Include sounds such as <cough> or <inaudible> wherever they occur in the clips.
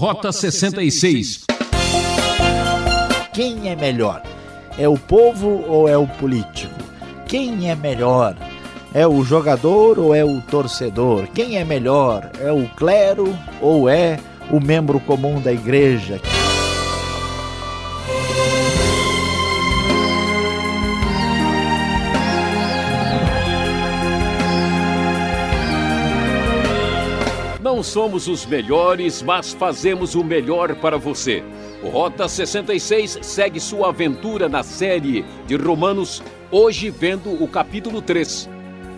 Rota 66. Quem é melhor? É o povo ou é o político? Quem é melhor? É o jogador ou é o torcedor? Quem é melhor? É o clero ou é o membro comum da igreja? Não somos os melhores, mas fazemos o melhor para você. Rota 66 segue sua aventura na série de Romanos, hoje vendo o capítulo 3.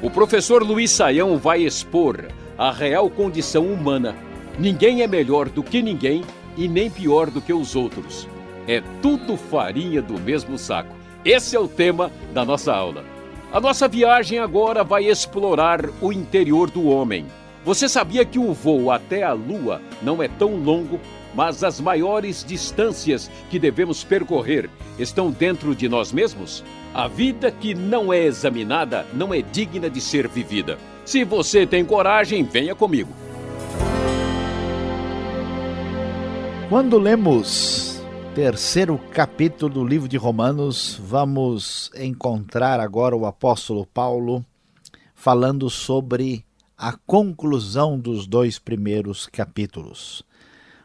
O professor Luiz Saião vai expor a real condição humana. Ninguém é melhor do que ninguém e nem pior do que os outros. É tudo farinha do mesmo saco. Esse é o tema da nossa aula. A nossa viagem agora vai explorar o interior do homem você sabia que o voo até a Lua não é tão longo, mas as maiores distâncias que devemos percorrer estão dentro de nós mesmos? A vida que não é examinada não é digna de ser vivida. Se você tem coragem, venha comigo. Quando lemos terceiro capítulo do livro de Romanos, vamos encontrar agora o apóstolo Paulo falando sobre a conclusão dos dois primeiros capítulos.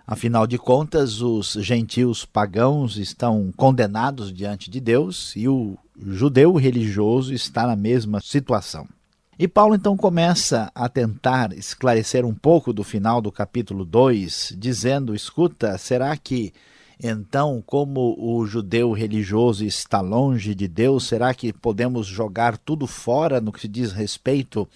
Afinal de contas, os gentios pagãos estão condenados diante de Deus e o judeu religioso está na mesma situação. E Paulo então começa a tentar esclarecer um pouco do final do capítulo 2, dizendo: escuta, será que então, como o judeu religioso está longe de Deus, será que podemos jogar tudo fora no que se diz respeito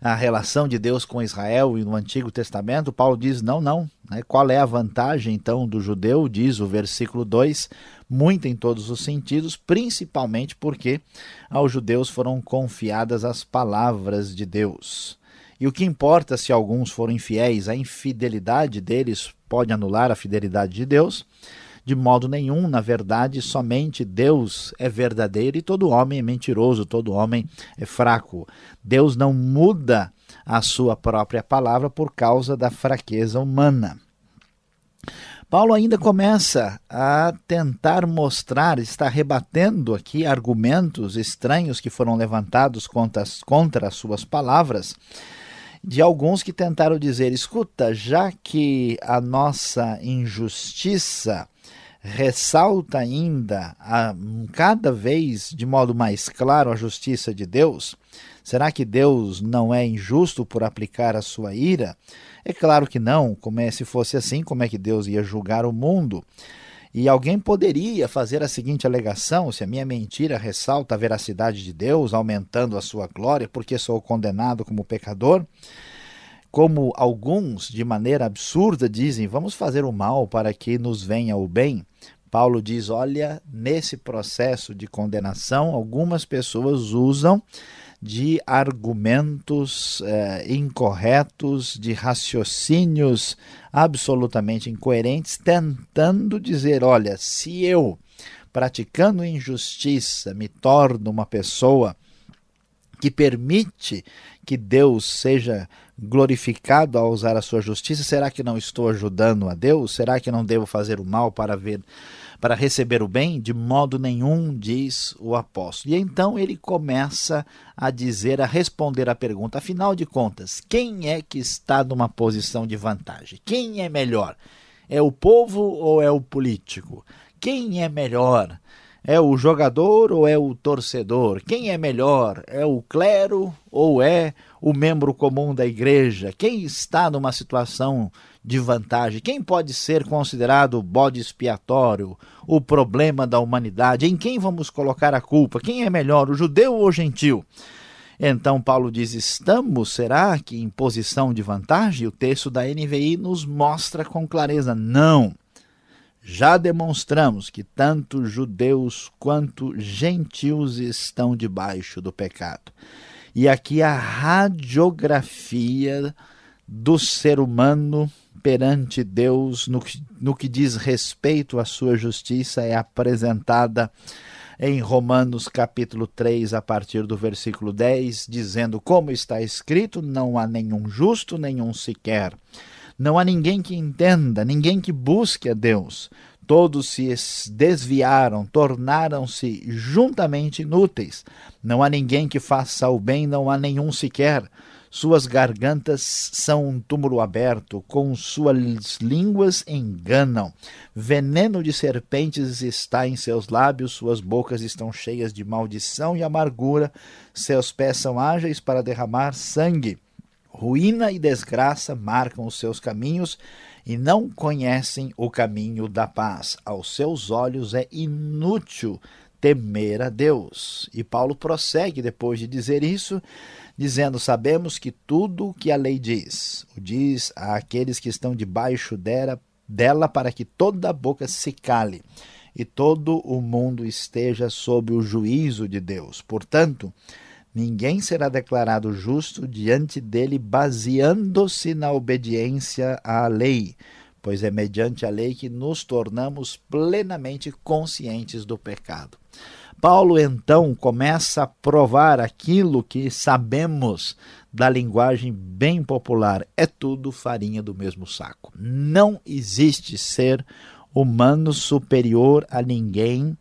à relação de Deus com Israel e no Antigo Testamento? Paulo diz: não, não. Né? Qual é a vantagem então do judeu? Diz o versículo 2: muito em todos os sentidos, principalmente porque aos judeus foram confiadas as palavras de Deus. E o que importa se alguns foram infiéis, a infidelidade deles pode anular a fidelidade de Deus? De modo nenhum, na verdade, somente Deus é verdadeiro e todo homem é mentiroso, todo homem é fraco. Deus não muda a sua própria palavra por causa da fraqueza humana. Paulo ainda começa a tentar mostrar, está rebatendo aqui argumentos estranhos que foram levantados contra contra as suas palavras de alguns que tentaram dizer: escuta, já que a nossa injustiça ressalta ainda a, cada vez de modo mais claro a justiça de Deus, será que Deus não é injusto por aplicar a sua ira? É claro que não, como é se fosse assim, como é que Deus ia julgar o mundo? E alguém poderia fazer a seguinte alegação: se a minha mentira ressalta a veracidade de Deus, aumentando a sua glória, porque sou condenado como pecador? Como alguns, de maneira absurda, dizem, vamos fazer o mal para que nos venha o bem. Paulo diz: olha, nesse processo de condenação, algumas pessoas usam de argumentos eh, incorretos, de raciocínios absolutamente incoerentes, tentando dizer: olha, se eu, praticando injustiça, me torno uma pessoa que permite que Deus seja glorificado ao usar a sua justiça, será que não estou ajudando a Deus? Será que não devo fazer o mal para ver para receber o bem? De modo nenhum, diz o apóstolo. E então ele começa a dizer, a responder à pergunta: afinal de contas, quem é que está numa posição de vantagem? Quem é melhor? É o povo ou é o político? Quem é melhor? É o jogador ou é o torcedor? Quem é melhor? É o clero ou é o membro comum da igreja? Quem está numa situação de vantagem? Quem pode ser considerado o bode expiatório, o problema da humanidade? Em quem vamos colocar a culpa? Quem é melhor, o judeu ou o gentil? Então Paulo diz: estamos, será que em posição de vantagem? O texto da NVI nos mostra com clareza: não. Já demonstramos que tanto judeus quanto gentios estão debaixo do pecado. E aqui a radiografia do ser humano perante Deus no que, no que diz respeito à sua justiça é apresentada em Romanos capítulo 3, a partir do versículo 10, dizendo: Como está escrito, não há nenhum justo, nenhum sequer. Não há ninguém que entenda, ninguém que busque a Deus. Todos se desviaram, tornaram-se juntamente inúteis. Não há ninguém que faça o bem, não há nenhum sequer. Suas gargantas são um túmulo aberto, com suas línguas enganam. Veneno de serpentes está em seus lábios, suas bocas estão cheias de maldição e amargura, seus pés são ágeis para derramar sangue. Ruína e desgraça marcam os seus caminhos e não conhecem o caminho da paz. Aos seus olhos é inútil temer a Deus. E Paulo prossegue depois de dizer isso, dizendo: Sabemos que tudo o que a lei diz, o diz àqueles que estão debaixo dela, dela para que toda a boca se cale e todo o mundo esteja sob o juízo de Deus. Portanto, ninguém será declarado justo diante dele baseando-se na obediência à lei, pois é mediante a lei que nos tornamos plenamente conscientes do pecado. Paulo então começa a provar aquilo que sabemos da linguagem bem popular: é tudo farinha do mesmo saco. Não existe ser humano superior a ninguém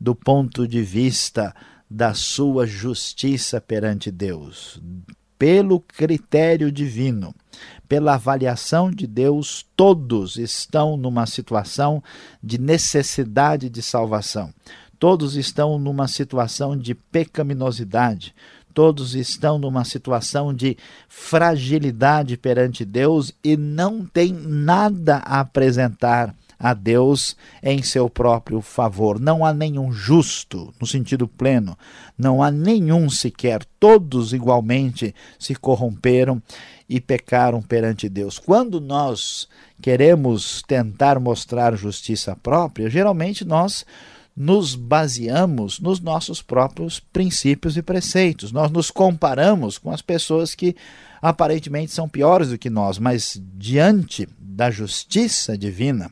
do ponto de vista da sua justiça perante Deus. Pelo critério divino, pela avaliação de Deus, todos estão numa situação de necessidade de salvação. Todos estão numa situação de pecaminosidade. Todos estão numa situação de fragilidade perante Deus e não têm nada a apresentar a Deus em seu próprio favor. Não há nenhum justo, no sentido pleno, não há nenhum sequer. Todos igualmente se corromperam e pecaram perante Deus. Quando nós queremos tentar mostrar justiça própria, geralmente nós nos baseamos nos nossos próprios princípios e preceitos. Nós nos comparamos com as pessoas que aparentemente são piores do que nós, mas diante da justiça divina,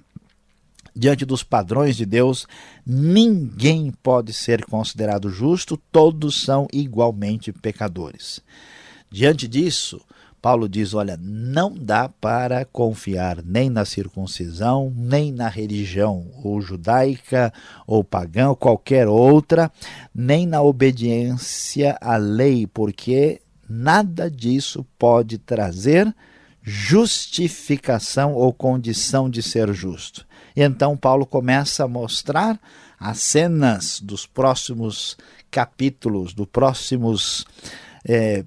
diante dos padrões de Deus, ninguém pode ser considerado justo, todos são igualmente pecadores. Diante disso, Paulo diz: olha, não dá para confiar nem na circuncisão, nem na religião, ou judaica, ou pagã, ou qualquer outra, nem na obediência à lei, porque nada disso pode trazer justificação ou condição de ser justo. E então Paulo começa a mostrar as cenas dos próximos capítulos, dos próximos é,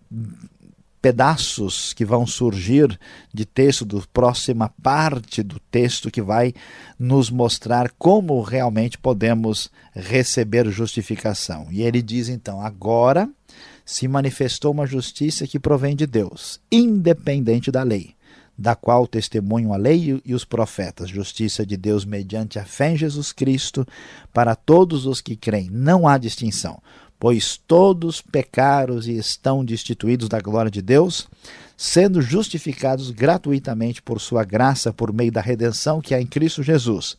pedaços que vão surgir de texto, do próxima parte do texto que vai nos mostrar como realmente podemos receber justificação. E ele diz então: agora se manifestou uma justiça que provém de Deus, independente da lei, da qual testemunham a lei e os profetas, justiça de Deus mediante a fé em Jesus Cristo para todos os que creem. Não há distinção pois todos pecaram e estão destituídos da glória de Deus, sendo justificados gratuitamente por sua graça por meio da redenção que há em Cristo Jesus.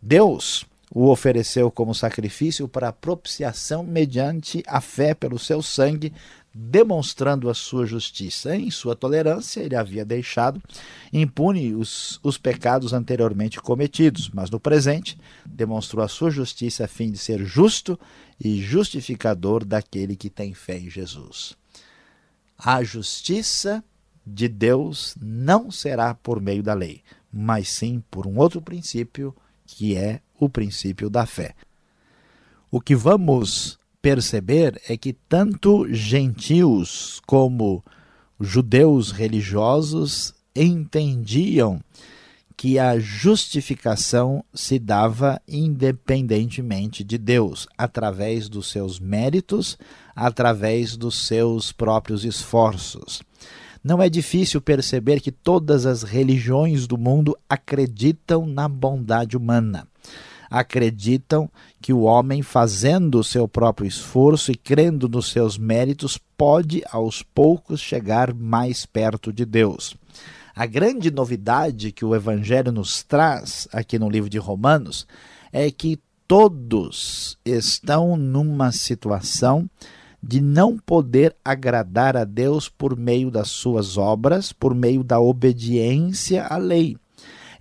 Deus o ofereceu como sacrifício para propiciação mediante a fé pelo seu sangue, demonstrando a sua justiça. Em sua tolerância, ele havia deixado impune os, os pecados anteriormente cometidos, mas no presente demonstrou a sua justiça a fim de ser justo e justificador daquele que tem fé em Jesus. A justiça de Deus não será por meio da lei, mas sim por um outro princípio, que é o princípio da fé. O que vamos perceber é que tanto gentios como judeus religiosos entendiam que a justificação se dava independentemente de Deus, através dos seus méritos, através dos seus próprios esforços. Não é difícil perceber que todas as religiões do mundo acreditam na bondade humana acreditam que o homem, fazendo o seu próprio esforço e crendo nos seus méritos, pode aos poucos chegar mais perto de Deus. A grande novidade que o Evangelho nos traz aqui no livro de Romanos é que todos estão numa situação de não poder agradar a Deus por meio das suas obras, por meio da obediência à lei.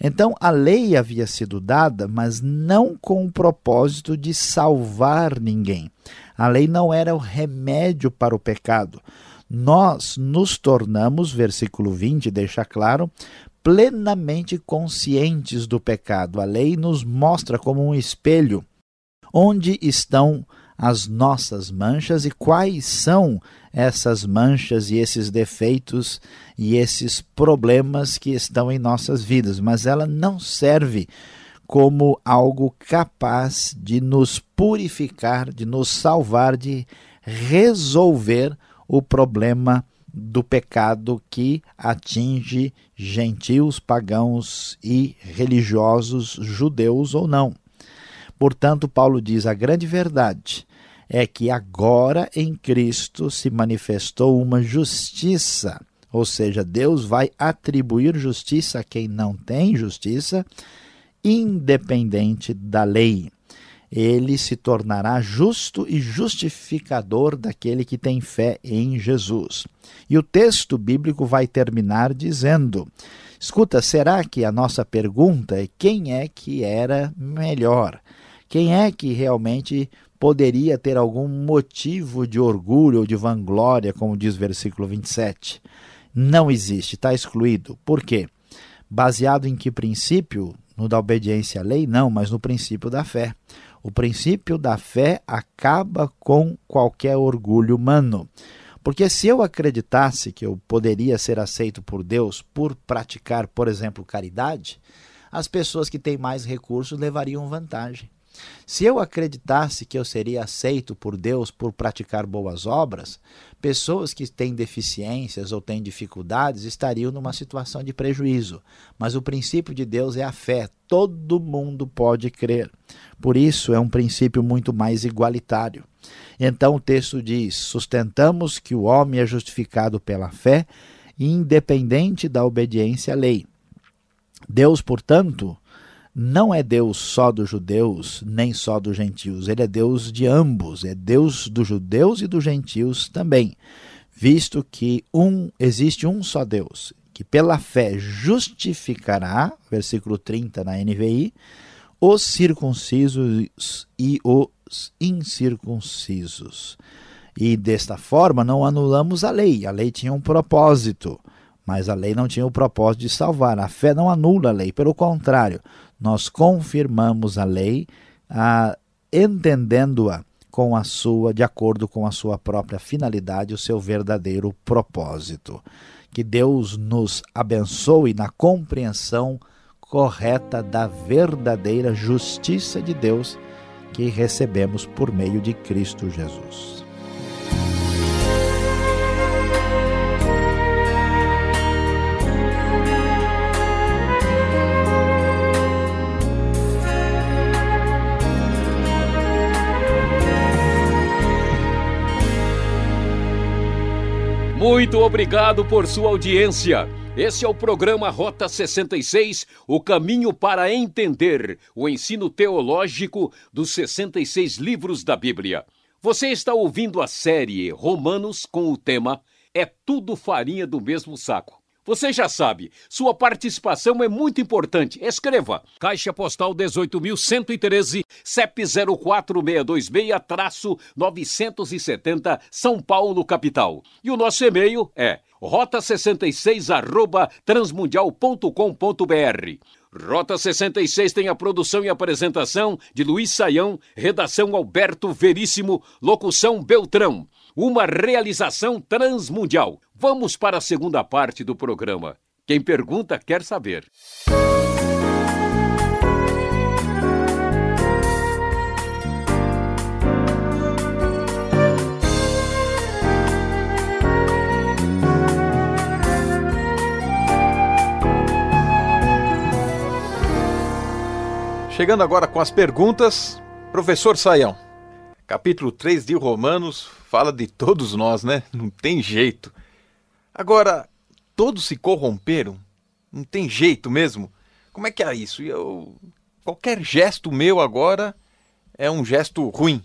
Então, a lei havia sido dada, mas não com o propósito de salvar ninguém. A lei não era o remédio para o pecado. Nós nos tornamos, versículo 20 deixa claro, plenamente conscientes do pecado. A lei nos mostra como um espelho onde estão as nossas manchas e quais são essas manchas e esses defeitos e esses problemas que estão em nossas vidas, mas ela não serve como algo capaz de nos purificar, de nos salvar, de resolver o problema do pecado que atinge gentios, pagãos e religiosos, judeus ou não. Portanto, Paulo diz: a grande verdade é que agora em Cristo se manifestou uma justiça, ou seja, Deus vai atribuir justiça a quem não tem justiça, independente da lei. Ele se tornará justo e justificador daquele que tem fé em Jesus. E o texto bíblico vai terminar dizendo: Escuta, será que a nossa pergunta é quem é que era melhor? Quem é que realmente poderia ter algum motivo de orgulho ou de vanglória, como diz o versículo 27. Não existe, está excluído. Por quê? Baseado em que princípio? No da obediência à lei? Não, mas no princípio da fé. O princípio da fé acaba com qualquer orgulho humano. Porque se eu acreditasse que eu poderia ser aceito por Deus por praticar, por exemplo, caridade, as pessoas que têm mais recursos levariam vantagem. Se eu acreditasse que eu seria aceito por Deus por praticar boas obras, pessoas que têm deficiências ou têm dificuldades estariam numa situação de prejuízo. Mas o princípio de Deus é a fé. Todo mundo pode crer. Por isso é um princípio muito mais igualitário. Então o texto diz: sustentamos que o homem é justificado pela fé, independente da obediência à lei. Deus, portanto, não é Deus só dos judeus, nem só dos gentios. Ele é Deus de ambos, é Deus dos judeus e dos gentios também, visto que um existe um só Deus, que pela fé justificará, versículo 30 na NVI, os circuncisos e os incircuncisos. E desta forma não anulamos a lei. A lei tinha um propósito, mas a lei não tinha o propósito de salvar. A fé não anula a lei, pelo contrário, nós confirmamos a lei, ah, entendendo-a com a sua, de acordo com a sua própria finalidade, o seu verdadeiro propósito. Que Deus nos abençoe na compreensão correta da verdadeira justiça de Deus que recebemos por meio de Cristo Jesus. Muito obrigado por sua audiência. Esse é o programa Rota 66, o caminho para entender o ensino teológico dos 66 livros da Bíblia. Você está ouvindo a série Romanos com o tema É tudo farinha do mesmo saco. Você já sabe, sua participação é muito importante. Escreva: Caixa Postal 18.113, CEP 04626-970, São Paulo, capital. E o nosso e-mail é rota66 transmundial.com.br. Rota 66 tem a produção e apresentação de Luiz Saião, redação Alberto Veríssimo, locução Beltrão uma realização transmundial. Vamos para a segunda parte do programa. Quem pergunta quer saber. Chegando agora com as perguntas, professor Saião. Capítulo 3 de Romanos fala de todos nós, né? Não tem jeito. Agora, todos se corromperam? Não tem jeito mesmo? Como é que é isso? Eu, qualquer gesto meu agora é um gesto ruim.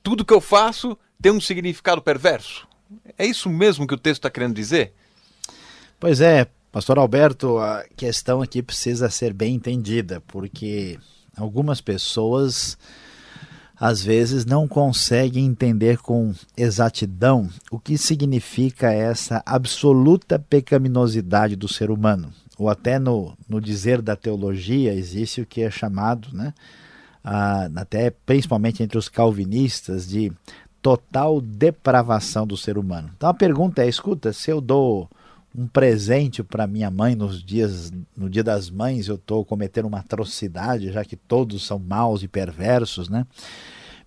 Tudo que eu faço tem um significado perverso? É isso mesmo que o texto está querendo dizer? Pois é, Pastor Alberto, a questão aqui precisa ser bem entendida, porque algumas pessoas às vezes não conseguem entender com exatidão o que significa essa absoluta pecaminosidade do ser humano. Ou até no, no dizer da teologia existe o que é chamado, né, até principalmente entre os calvinistas, de total depravação do ser humano. Então a pergunta é: escuta, se eu dou um presente para minha mãe nos dias no dia das mães eu estou cometendo uma atrocidade já que todos são maus e perversos né?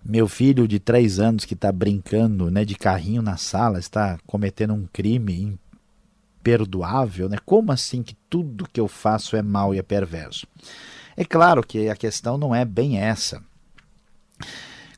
Meu filho de três anos que está brincando né de carrinho na sala está cometendo um crime imperdoável né? Como assim que tudo que eu faço é mal e é perverso? É claro que a questão não é bem essa.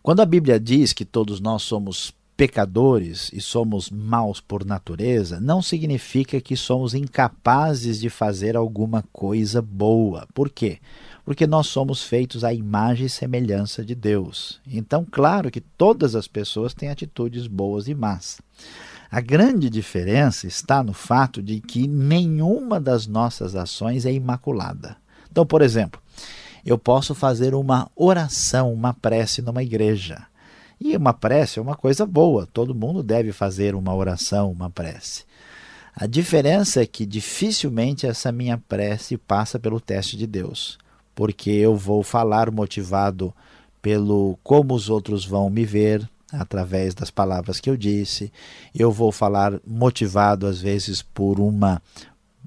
Quando a Bíblia diz que todos nós somos pecadores e somos maus por natureza, não significa que somos incapazes de fazer alguma coisa boa. Por quê? Porque nós somos feitos à imagem e semelhança de Deus. Então, claro que todas as pessoas têm atitudes boas e más. A grande diferença está no fato de que nenhuma das nossas ações é imaculada. Então, por exemplo, eu posso fazer uma oração, uma prece numa igreja. E uma prece é uma coisa boa, todo mundo deve fazer uma oração, uma prece. A diferença é que dificilmente essa minha prece passa pelo teste de Deus, porque eu vou falar motivado pelo como os outros vão me ver, através das palavras que eu disse, eu vou falar motivado às vezes por uma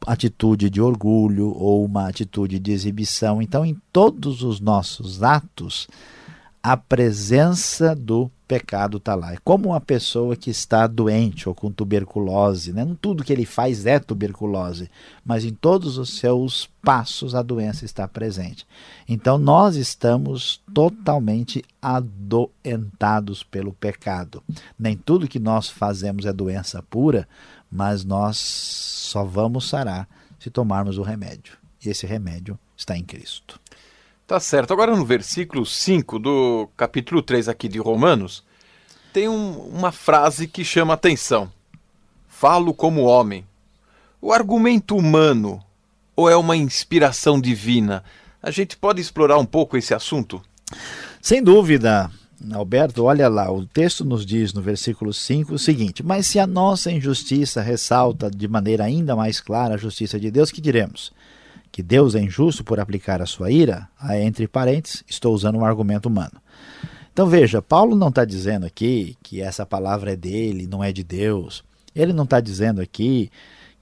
atitude de orgulho ou uma atitude de exibição. Então, em todos os nossos atos, a presença do pecado está lá. É como uma pessoa que está doente ou com tuberculose. Né? Não tudo que ele faz é tuberculose, mas em todos os seus passos a doença está presente. Então nós estamos totalmente adoentados pelo pecado. Nem tudo que nós fazemos é doença pura, mas nós só vamos sarar se tomarmos o remédio. E esse remédio está em Cristo. Tá certo. Agora no versículo 5 do capítulo 3 aqui de Romanos, tem um, uma frase que chama atenção. Falo como homem. O argumento humano ou é uma inspiração divina? A gente pode explorar um pouco esse assunto? Sem dúvida. Alberto, olha lá, o texto nos diz no versículo 5 o seguinte: Mas se a nossa injustiça ressalta de maneira ainda mais clara a justiça de Deus, que diremos? Que Deus é injusto por aplicar a sua ira? Aí, entre parênteses, estou usando um argumento humano. Então veja, Paulo não está dizendo aqui que essa palavra é dele, não é de Deus. Ele não está dizendo aqui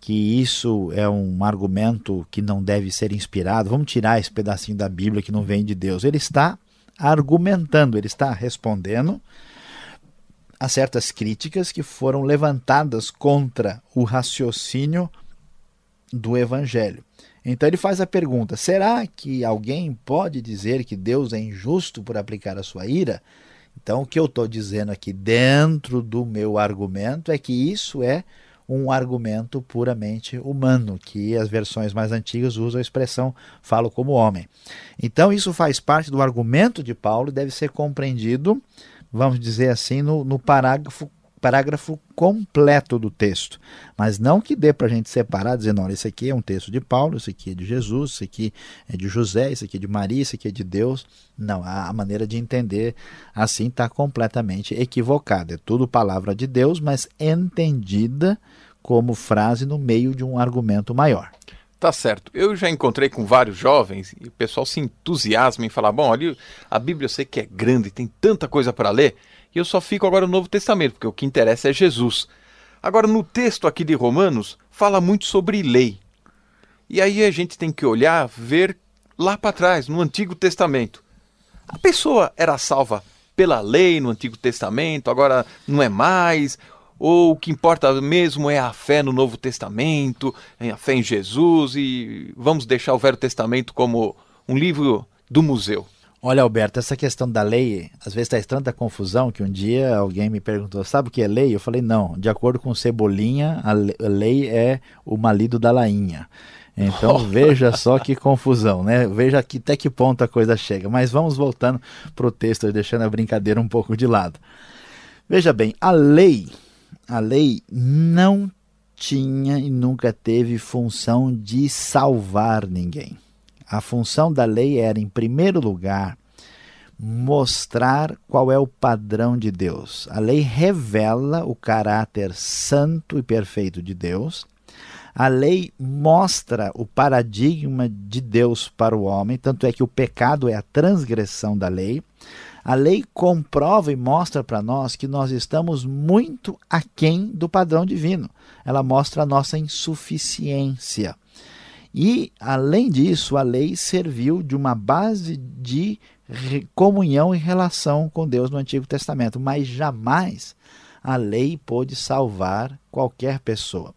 que isso é um argumento que não deve ser inspirado. Vamos tirar esse pedacinho da Bíblia que não vem de Deus. Ele está argumentando, ele está respondendo a certas críticas que foram levantadas contra o raciocínio do Evangelho. Então ele faz a pergunta: será que alguém pode dizer que Deus é injusto por aplicar a sua ira? Então o que eu estou dizendo aqui dentro do meu argumento é que isso é um argumento puramente humano, que as versões mais antigas usam a expressão falo como homem. Então, isso faz parte do argumento de Paulo e deve ser compreendido, vamos dizer assim, no, no parágrafo parágrafo completo do texto, mas não que dê para a gente separar, dizendo, olha, isso aqui é um texto de Paulo, isso aqui é de Jesus, isso aqui é de José, isso aqui é de Maria, isso aqui é de Deus. Não, a maneira de entender assim está completamente equivocada. É tudo palavra de Deus, mas entendida como frase no meio de um argumento maior. Tá certo. Eu já encontrei com vários jovens e o pessoal se entusiasma em falar: bom, ali a Bíblia eu sei que é grande, tem tanta coisa para ler. E eu só fico agora no Novo Testamento, porque o que interessa é Jesus. Agora, no texto aqui de Romanos, fala muito sobre lei. E aí a gente tem que olhar, ver lá para trás, no Antigo Testamento. A pessoa era salva pela lei no Antigo Testamento, agora não é mais, ou o que importa mesmo é a fé no Novo Testamento, a fé em Jesus, e vamos deixar o Velho Testamento como um livro do museu. Olha, Alberto, essa questão da lei, às vezes traz tanta confusão que um dia alguém me perguntou: sabe o que é lei? Eu falei: não, de acordo com Cebolinha, a lei é o marido da lainha. Então <laughs> veja só que confusão, né? Veja que, até que ponto a coisa chega. Mas vamos voltando para o texto, deixando a brincadeira um pouco de lado. Veja bem, a lei, a lei não tinha e nunca teve função de salvar ninguém. A função da lei era, em primeiro lugar, mostrar qual é o padrão de Deus. A lei revela o caráter santo e perfeito de Deus. A lei mostra o paradigma de Deus para o homem, tanto é que o pecado é a transgressão da lei. A lei comprova e mostra para nós que nós estamos muito aquém do padrão divino. Ela mostra a nossa insuficiência. E, além disso, a lei serviu de uma base de comunhão e relação com Deus no Antigo Testamento, mas jamais a lei pôde salvar qualquer pessoa.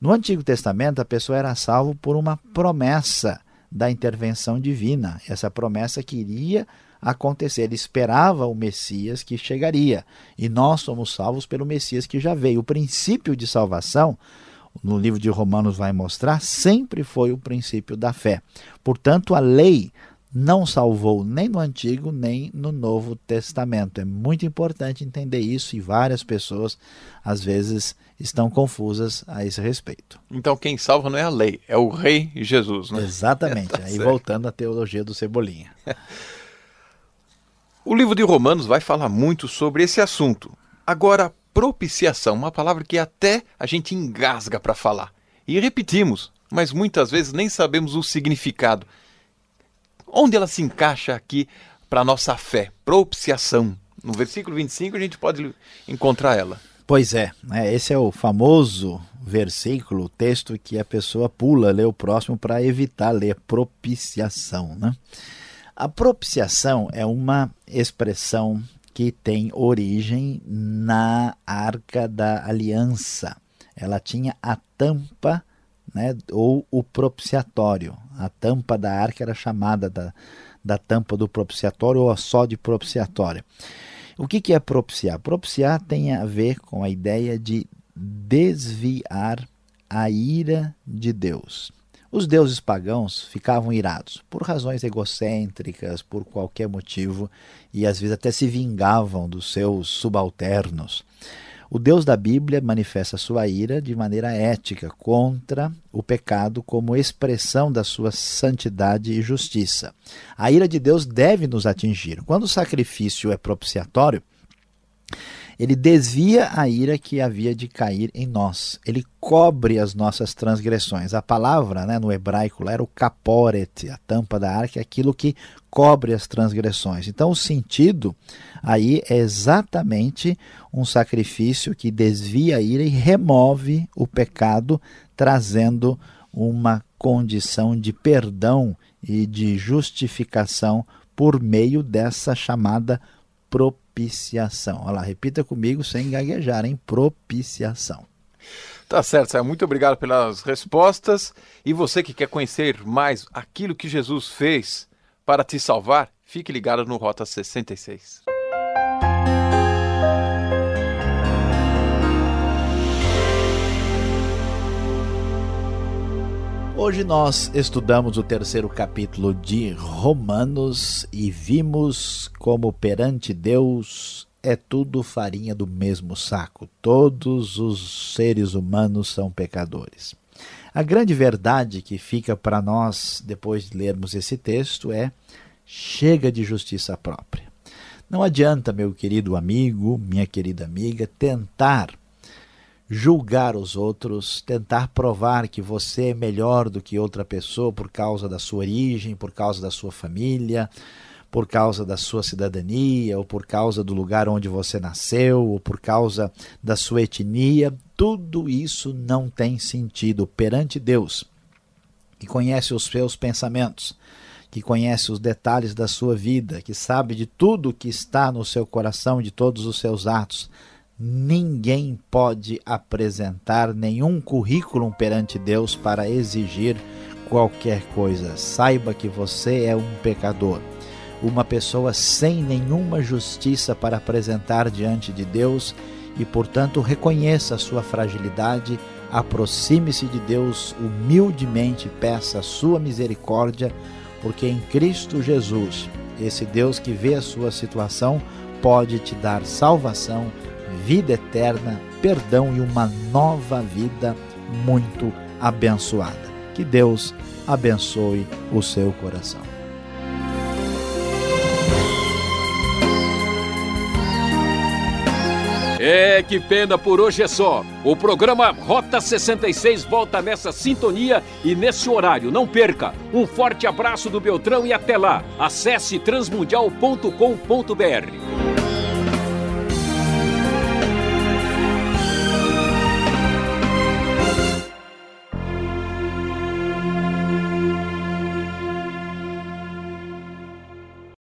No Antigo Testamento, a pessoa era salva por uma promessa da intervenção divina. Essa promessa queria acontecer. Ele esperava o Messias que chegaria. E nós somos salvos pelo Messias que já veio. O princípio de salvação, no livro de Romanos vai mostrar, sempre foi o princípio da fé. Portanto, a lei não salvou nem no Antigo nem no Novo Testamento. É muito importante entender isso e várias pessoas às vezes estão confusas a esse respeito. Então quem salva não é a lei, é o Rei Jesus, né? Exatamente. <laughs> tá Aí certo. voltando à teologia do Cebolinha. <laughs> o livro de Romanos vai falar muito sobre esse assunto. Agora, propiciação, uma palavra que até a gente engasga para falar. E repetimos, mas muitas vezes nem sabemos o significado. Onde ela se encaixa aqui para a nossa fé? Propiciação. No versículo 25 a gente pode encontrar ela. Pois é, né? esse é o famoso versículo, o texto que a pessoa pula, lê o próximo para evitar ler propiciação. Né? A propiciação é uma expressão que tem origem na Arca da Aliança. Ela tinha a tampa né, ou o propiciatório. A tampa da arca era chamada da, da tampa do propiciatório ou só de propiciatório. O que, que é propiciar? Propiciar tem a ver com a ideia de desviar a ira de Deus. Os deuses pagãos ficavam irados por razões egocêntricas, por qualquer motivo, e às vezes até se vingavam dos seus subalternos. O Deus da Bíblia manifesta sua ira de maneira ética contra o pecado como expressão da sua santidade e justiça. A ira de Deus deve nos atingir. Quando o sacrifício é propiciatório, ele desvia a ira que havia de cair em nós. Ele cobre as nossas transgressões. A palavra né, no hebraico era o caporet, a tampa da arca, é aquilo que cobre as transgressões. Então, o sentido aí é exatamente um sacrifício que desvia a ira e remove o pecado, trazendo uma condição de perdão e de justificação por meio dessa chamada propiciação. Olha lá, repita comigo sem gaguejar, hein? Propiciação. Tá certo, Saia. Muito obrigado pelas respostas. E você que quer conhecer mais aquilo que Jesus fez para te salvar, fique ligado no Rota 66. Hoje nós estudamos o terceiro capítulo de Romanos e vimos como perante Deus é tudo farinha do mesmo saco. Todos os seres humanos são pecadores. A grande verdade que fica para nós depois de lermos esse texto é: chega de justiça própria. Não adianta, meu querido amigo, minha querida amiga, tentar julgar os outros, tentar provar que você é melhor do que outra pessoa por causa da sua origem, por causa da sua família, por causa da sua cidadania, ou por causa do lugar onde você nasceu, ou por causa da sua etnia, tudo isso não tem sentido perante Deus, que conhece os seus pensamentos, que conhece os detalhes da sua vida, que sabe de tudo que está no seu coração, de todos os seus atos ninguém pode apresentar nenhum currículo perante Deus para exigir qualquer coisa. Saiba que você é um pecador, uma pessoa sem nenhuma justiça para apresentar diante de Deus e, portanto, reconheça a sua fragilidade, aproxime-se de Deus humildemente, peça a sua misericórdia, porque em Cristo Jesus, esse Deus que vê a sua situação, pode te dar salvação vida eterna, perdão e uma nova vida muito abençoada. Que Deus abençoe o seu coração. É, que pena por hoje é só. O programa Rota 66 volta nessa sintonia e nesse horário. Não perca. Um forte abraço do Beltrão e até lá. Acesse transmundial.com.br.